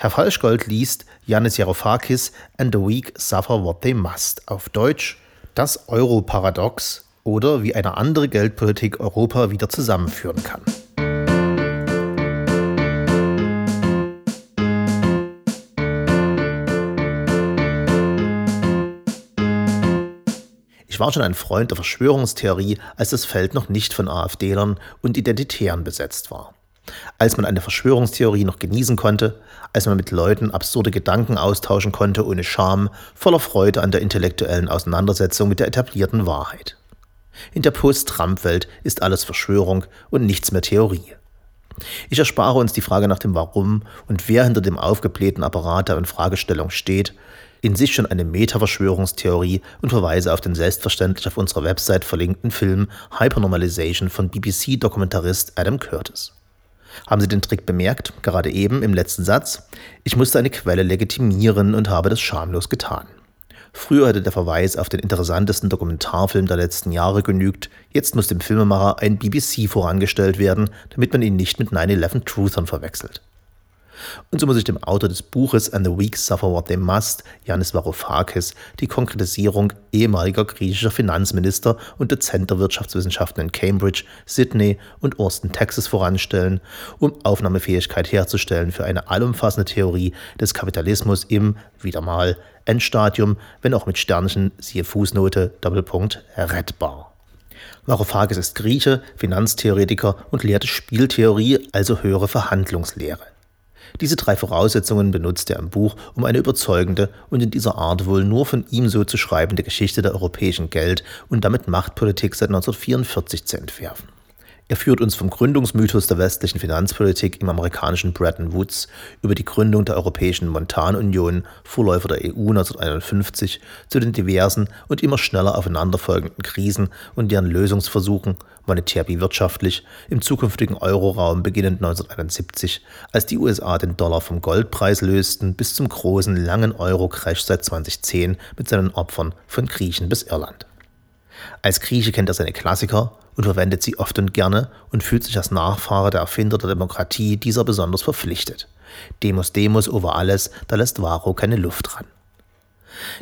Herr Falschgold liest Yanis Varoufakis and the Weak Suffer What They Must auf Deutsch Das Euro-Paradox oder wie eine andere Geldpolitik Europa wieder zusammenführen kann. Ich war schon ein Freund der Verschwörungstheorie, als das Feld noch nicht von AfDlern und Identitären besetzt war. Als man eine Verschwörungstheorie noch genießen konnte, als man mit Leuten absurde Gedanken austauschen konnte ohne Scham, voller Freude an der intellektuellen Auseinandersetzung mit der etablierten Wahrheit. In der Post-Trump-Welt ist alles Verschwörung und nichts mehr Theorie. Ich erspare uns die Frage nach dem Warum und wer hinter dem aufgeblähten Apparat der Infragestellung steht, in sich schon eine Meta-Verschwörungstheorie und verweise auf den selbstverständlich auf unserer Website verlinkten Film Hypernormalization von BBC-Dokumentarist Adam Curtis. Haben Sie den Trick bemerkt, gerade eben im letzten Satz? Ich musste eine Quelle legitimieren und habe das schamlos getan. Früher hätte der Verweis auf den interessantesten Dokumentarfilm der letzten Jahre genügt, jetzt muss dem Filmemacher ein BBC vorangestellt werden, damit man ihn nicht mit 9-11 Truthern verwechselt. Und so muss ich dem Autor des Buches And the Weak Suffer What They Must, Yanis Varoufakis, die Konkretisierung ehemaliger griechischer Finanzminister und Dozent der Wirtschaftswissenschaften in Cambridge, Sydney und Austin, Texas voranstellen, um Aufnahmefähigkeit herzustellen für eine allumfassende Theorie des Kapitalismus im, wieder mal, Endstadium, wenn auch mit Sternchen, siehe Fußnote, Doppelpunkt, rettbar. Varoufakis ist Grieche, Finanztheoretiker und lehrte Spieltheorie, also höhere Verhandlungslehre. Diese drei Voraussetzungen benutzt er im Buch, um eine überzeugende und in dieser Art wohl nur von ihm so zu schreibende Geschichte der europäischen Geld- und damit Machtpolitik seit 1944 zu entwerfen. Er führt uns vom Gründungsmythos der westlichen Finanzpolitik im amerikanischen Bretton Woods über die Gründung der Europäischen Montanunion, Vorläufer der EU 1951, zu den diversen und immer schneller aufeinanderfolgenden Krisen und deren Lösungsversuchen, monetär wie wirtschaftlich, im zukünftigen Euroraum beginnend 1971, als die USA den Dollar vom Goldpreis lösten, bis zum großen, langen Euro-Crash seit 2010 mit seinen Opfern von Griechen bis Irland. Als Grieche kennt er seine Klassiker und verwendet sie oft und gerne und fühlt sich als Nachfahre der Erfinder der Demokratie dieser besonders verpflichtet. Demos Demos over alles, da lässt Varro keine Luft dran.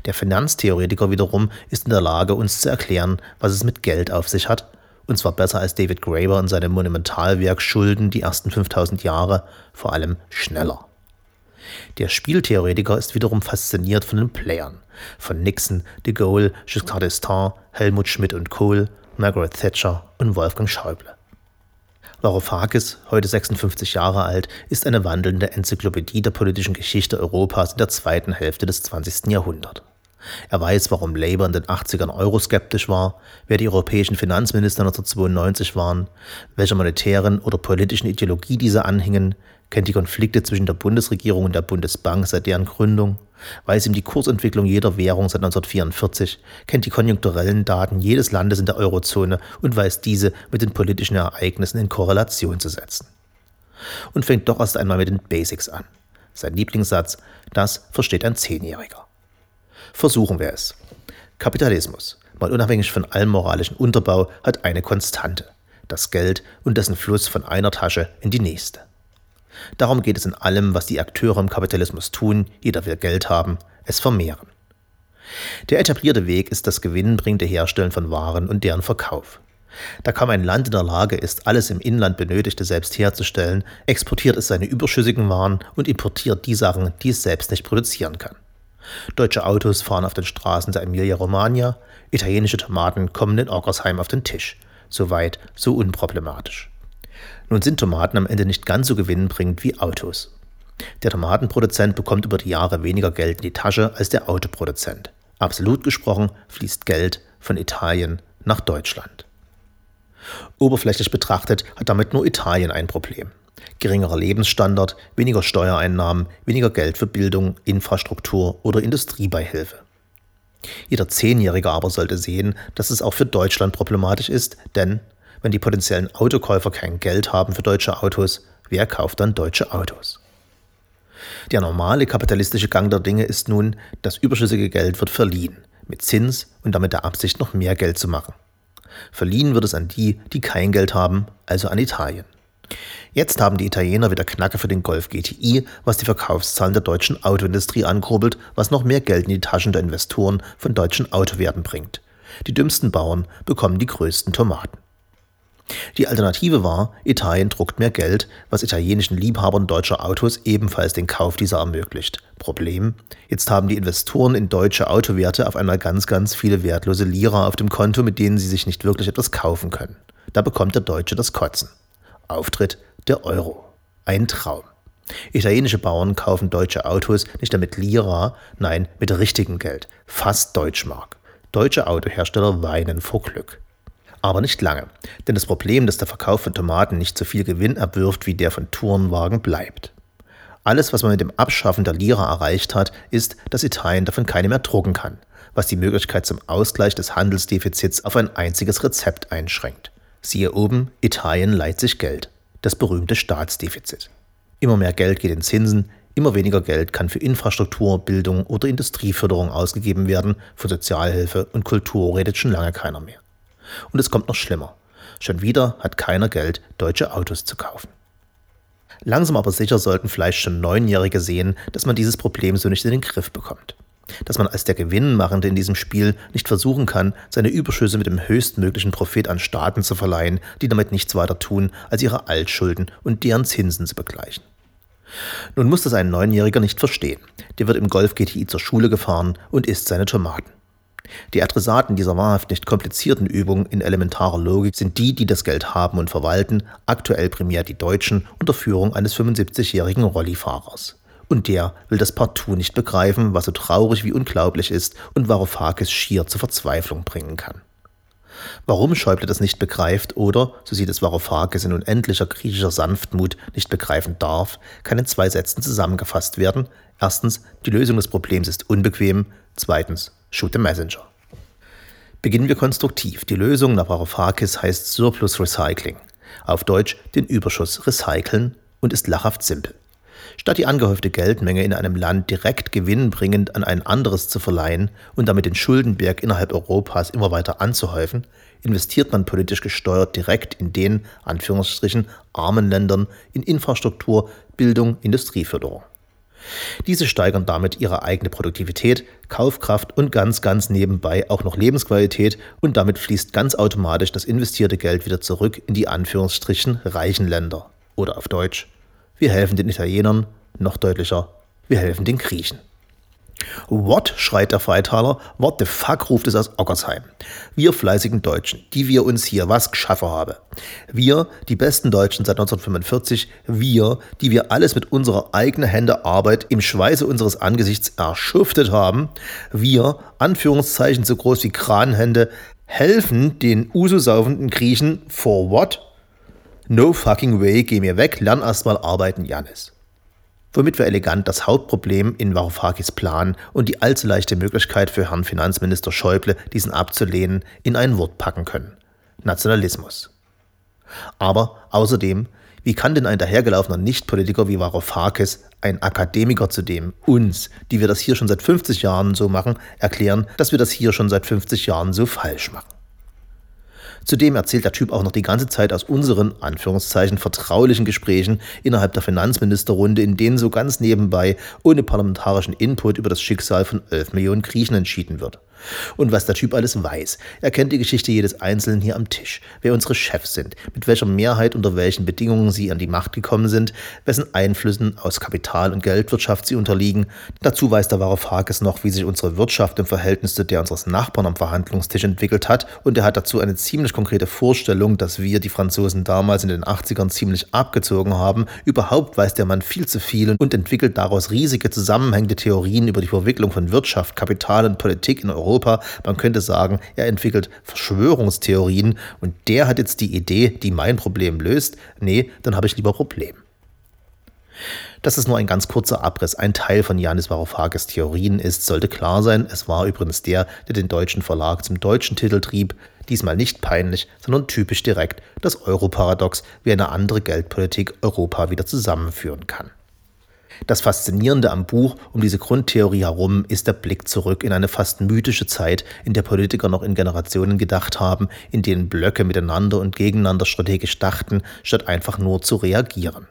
Der Finanztheoretiker wiederum ist in der Lage, uns zu erklären, was es mit Geld auf sich hat, und zwar besser als David Graeber in seinem Monumentalwerk Schulden die ersten 5000 Jahre, vor allem schneller. Der Spieltheoretiker ist wiederum fasziniert von den Playern, von Nixon, de Gaulle, Giscard d'Estaing, Helmut Schmidt und Kohl, Margaret Thatcher und Wolfgang Schäuble. Varoufakis, heute 56 Jahre alt, ist eine wandelnde Enzyklopädie der politischen Geschichte Europas in der zweiten Hälfte des 20. Jahrhunderts. Er weiß, warum Labour in den 80ern euroskeptisch war, wer die europäischen Finanzminister 1992 waren, welcher monetären oder politischen Ideologie diese anhingen, kennt die Konflikte zwischen der Bundesregierung und der Bundesbank seit deren Gründung, weiß ihm die Kursentwicklung jeder Währung seit 1944, kennt die konjunkturellen Daten jedes Landes in der Eurozone und weiß diese mit den politischen Ereignissen in Korrelation zu setzen. Und fängt doch erst einmal mit den Basics an. Sein Lieblingssatz, das versteht ein Zehnjähriger. Versuchen wir es. Kapitalismus, mal unabhängig von allem moralischen Unterbau, hat eine Konstante. Das Geld und dessen Fluss von einer Tasche in die nächste. Darum geht es in allem, was die Akteure im Kapitalismus tun, jeder will Geld haben, es vermehren. Der etablierte Weg ist das gewinnbringende Herstellen von Waren und deren Verkauf. Da kaum ein Land in der Lage ist, alles im Inland Benötigte selbst herzustellen, exportiert es seine überschüssigen Waren und importiert die Sachen, die es selbst nicht produzieren kann. Deutsche Autos fahren auf den Straßen der Emilia-Romagna, italienische Tomaten kommen in Ockersheim auf den Tisch. Soweit, so unproblematisch. Nun sind Tomaten am Ende nicht ganz so gewinnbringend wie Autos. Der Tomatenproduzent bekommt über die Jahre weniger Geld in die Tasche als der Autoproduzent. Absolut gesprochen fließt Geld von Italien nach Deutschland. Oberflächlich betrachtet hat damit nur Italien ein Problem. Geringerer Lebensstandard, weniger Steuereinnahmen, weniger Geld für Bildung, Infrastruktur oder Industriebeihilfe. Jeder Zehnjährige aber sollte sehen, dass es auch für Deutschland problematisch ist, denn wenn die potenziellen Autokäufer kein Geld haben für deutsche Autos, wer kauft dann deutsche Autos? Der normale kapitalistische Gang der Dinge ist nun, das überschüssige Geld wird verliehen, mit Zins und damit der Absicht, noch mehr Geld zu machen. Verliehen wird es an die, die kein Geld haben, also an Italien. Jetzt haben die Italiener wieder Knacke für den Golf GTI, was die Verkaufszahlen der deutschen Autoindustrie ankurbelt, was noch mehr Geld in die Taschen der Investoren von deutschen Autowerten bringt. Die dümmsten Bauern bekommen die größten Tomaten. Die Alternative war, Italien druckt mehr Geld, was italienischen Liebhabern deutscher Autos ebenfalls den Kauf dieser ermöglicht. Problem? Jetzt haben die Investoren in deutsche Autowerte auf einmal ganz, ganz viele wertlose Lira auf dem Konto, mit denen sie sich nicht wirklich etwas kaufen können. Da bekommt der Deutsche das Kotzen. Auftritt der Euro. Ein Traum. Italienische Bauern kaufen deutsche Autos nicht mehr mit Lira, nein, mit richtigem Geld, fast Deutschmark. Deutsche Autohersteller weinen vor Glück. Aber nicht lange, denn das Problem, dass der Verkauf von Tomaten nicht so viel Gewinn abwirft wie der von Tourenwagen, bleibt. Alles, was man mit dem Abschaffen der Lira erreicht hat, ist, dass Italien davon keine mehr drucken kann, was die Möglichkeit zum Ausgleich des Handelsdefizits auf ein einziges Rezept einschränkt. Siehe oben, Italien leiht sich Geld, das berühmte Staatsdefizit. Immer mehr Geld geht in Zinsen, immer weniger Geld kann für Infrastruktur, Bildung oder Industrieförderung ausgegeben werden, für Sozialhilfe und Kultur redet schon lange keiner mehr. Und es kommt noch schlimmer. Schon wieder hat keiner Geld, deutsche Autos zu kaufen. Langsam aber sicher sollten vielleicht schon Neunjährige sehen, dass man dieses Problem so nicht in den Griff bekommt. Dass man als der Gewinnmachende in diesem Spiel nicht versuchen kann, seine Überschüsse mit dem höchstmöglichen Profit an Staaten zu verleihen, die damit nichts weiter tun, als ihre Altschulden und deren Zinsen zu begleichen. Nun muss das ein Neunjähriger nicht verstehen. Der wird im Golf GTI zur Schule gefahren und isst seine Tomaten. Die Adressaten dieser wahrhaft nicht komplizierten Übung in elementarer Logik sind die, die das Geld haben und verwalten, aktuell primär die Deutschen unter Führung eines 75-jährigen Rollifahrers. Und der will das partout nicht begreifen, was so traurig wie unglaublich ist und Varoufakis schier zur Verzweiflung bringen kann. Warum Schäuble das nicht begreift oder, so sieht es Varoufakis in unendlicher griechischer Sanftmut, nicht begreifen darf, kann in zwei Sätzen zusammengefasst werden. Erstens, die Lösung des Problems ist unbequem. Zweitens, Shoot the Messenger. Beginnen wir konstruktiv. Die Lösung nach Varoufakis heißt Surplus Recycling. Auf Deutsch den Überschuss recyceln und ist lachhaft simpel. Statt die angehäufte Geldmenge in einem Land direkt gewinnbringend an ein anderes zu verleihen und damit den Schuldenberg innerhalb Europas immer weiter anzuhäufen, investiert man politisch gesteuert direkt in den, Anführungsstrichen, armen Ländern in Infrastruktur, Bildung, Industrieförderung. Diese steigern damit ihre eigene Produktivität, Kaufkraft und ganz, ganz nebenbei auch noch Lebensqualität und damit fließt ganz automatisch das investierte Geld wieder zurück in die Anführungsstrichen reichen Länder. Oder auf Deutsch, wir helfen den Italienern, noch deutlicher, wir helfen den Griechen. What? schreit der Freitaler. What the fuck ruft es aus Ockersheim. Wir fleißigen Deutschen, die wir uns hier was geschaffen haben. Wir, die besten Deutschen seit 1945, wir, die wir alles mit unserer eigenen Hände Arbeit im Schweiße unseres Angesichts erschuftet haben. Wir, Anführungszeichen so groß wie Kranhände, helfen den uso-saufenden Griechen for what? No fucking way, geh mir weg, lern erstmal arbeiten, Janis womit wir elegant das Hauptproblem in Varoufakis Plan und die allzu leichte Möglichkeit für Herrn Finanzminister Schäuble, diesen abzulehnen, in ein Wort packen können. Nationalismus. Aber außerdem, wie kann denn ein dahergelaufener Nichtpolitiker wie Varoufakis, ein Akademiker zu dem, uns, die wir das hier schon seit 50 Jahren so machen, erklären, dass wir das hier schon seit 50 Jahren so falsch machen? Zudem erzählt der Typ auch noch die ganze Zeit aus unseren, Anführungszeichen, vertraulichen Gesprächen innerhalb der Finanzministerrunde, in denen so ganz nebenbei ohne parlamentarischen Input über das Schicksal von 11 Millionen Griechen entschieden wird. Und was der Typ alles weiß. Er kennt die Geschichte jedes Einzelnen hier am Tisch, wer unsere Chefs sind, mit welcher Mehrheit unter welchen Bedingungen sie an die Macht gekommen sind, wessen Einflüssen aus Kapital- und Geldwirtschaft sie unterliegen. Dazu weiß der Varoufakis noch, wie sich unsere Wirtschaft im Verhältnis zu der unseres Nachbarn am Verhandlungstisch entwickelt hat und er hat dazu eine ziemlich konkrete Vorstellung, dass wir die Franzosen damals in den 80ern ziemlich abgezogen haben. Überhaupt weiß der Mann viel zu viel und entwickelt daraus riesige zusammenhängende Theorien über die Verwicklung von Wirtschaft, Kapital und Politik in Europa. Man könnte sagen, er entwickelt Verschwörungstheorien und der hat jetzt die Idee, die mein Problem löst. Nee, dann habe ich lieber Problem. Dass es nur ein ganz kurzer Abriss, ein Teil von Janis Varoufakis Theorien ist, sollte klar sein. Es war übrigens der, der den deutschen Verlag zum deutschen Titel trieb. Diesmal nicht peinlich, sondern typisch direkt das Europaradox, wie eine andere Geldpolitik Europa wieder zusammenführen kann. Das Faszinierende am Buch um diese Grundtheorie herum ist der Blick zurück in eine fast mythische Zeit, in der Politiker noch in Generationen gedacht haben, in denen Blöcke miteinander und gegeneinander strategisch dachten, statt einfach nur zu reagieren.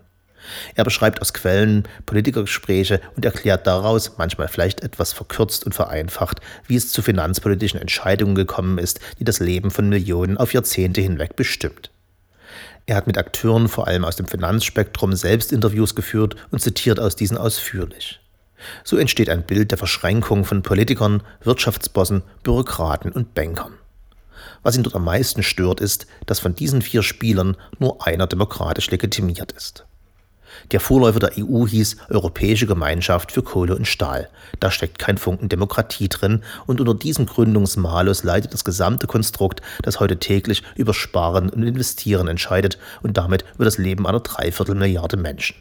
Er beschreibt aus Quellen Politikergespräche und erklärt daraus, manchmal vielleicht etwas verkürzt und vereinfacht, wie es zu finanzpolitischen Entscheidungen gekommen ist, die das Leben von Millionen auf Jahrzehnte hinweg bestimmt. Er hat mit Akteuren vor allem aus dem Finanzspektrum selbst Interviews geführt und zitiert aus diesen ausführlich. So entsteht ein Bild der Verschränkung von Politikern, Wirtschaftsbossen, Bürokraten und Bankern. Was ihn dort am meisten stört, ist, dass von diesen vier Spielern nur einer demokratisch legitimiert ist. Der Vorläufer der EU hieß Europäische Gemeinschaft für Kohle und Stahl. Da steckt kein Funken Demokratie drin und unter diesem Gründungsmalus leidet das gesamte Konstrukt, das heute täglich über Sparen und Investieren entscheidet und damit über das Leben einer Dreiviertelmilliarde Menschen.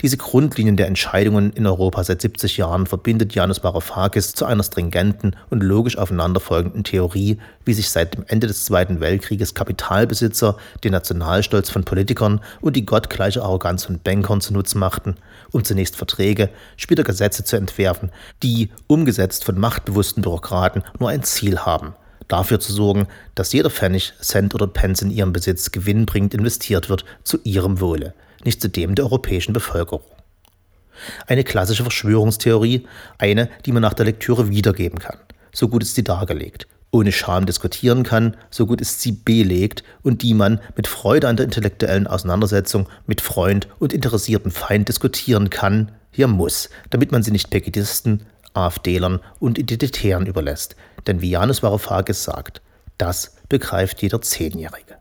Diese Grundlinien der Entscheidungen in Europa seit 70 Jahren verbindet Janusz Varoufakis zu einer stringenten und logisch aufeinanderfolgenden Theorie, wie sich seit dem Ende des Zweiten Weltkrieges Kapitalbesitzer den Nationalstolz von Politikern und die gottgleiche Arroganz von Bankern zunutze machten, um zunächst Verträge, später Gesetze zu entwerfen, die, umgesetzt von machtbewussten Bürokraten, nur ein Ziel haben – dafür zu sorgen, dass jeder Pfennig, Cent oder Pence in ihrem Besitz gewinnbringend investiert wird, zu ihrem Wohle nicht zu dem der europäischen Bevölkerung. Eine klassische Verschwörungstheorie, eine, die man nach der Lektüre wiedergeben kann. So gut ist sie dargelegt, ohne Scham diskutieren kann, so gut ist sie belegt und die man mit Freude an der intellektuellen Auseinandersetzung mit Freund und interessierten Feind diskutieren kann, hier muss, damit man sie nicht Pegidisten, AfDlern und Identitären überlässt. Denn wie Janus Varoufakis sagt, das begreift jeder Zehnjährige.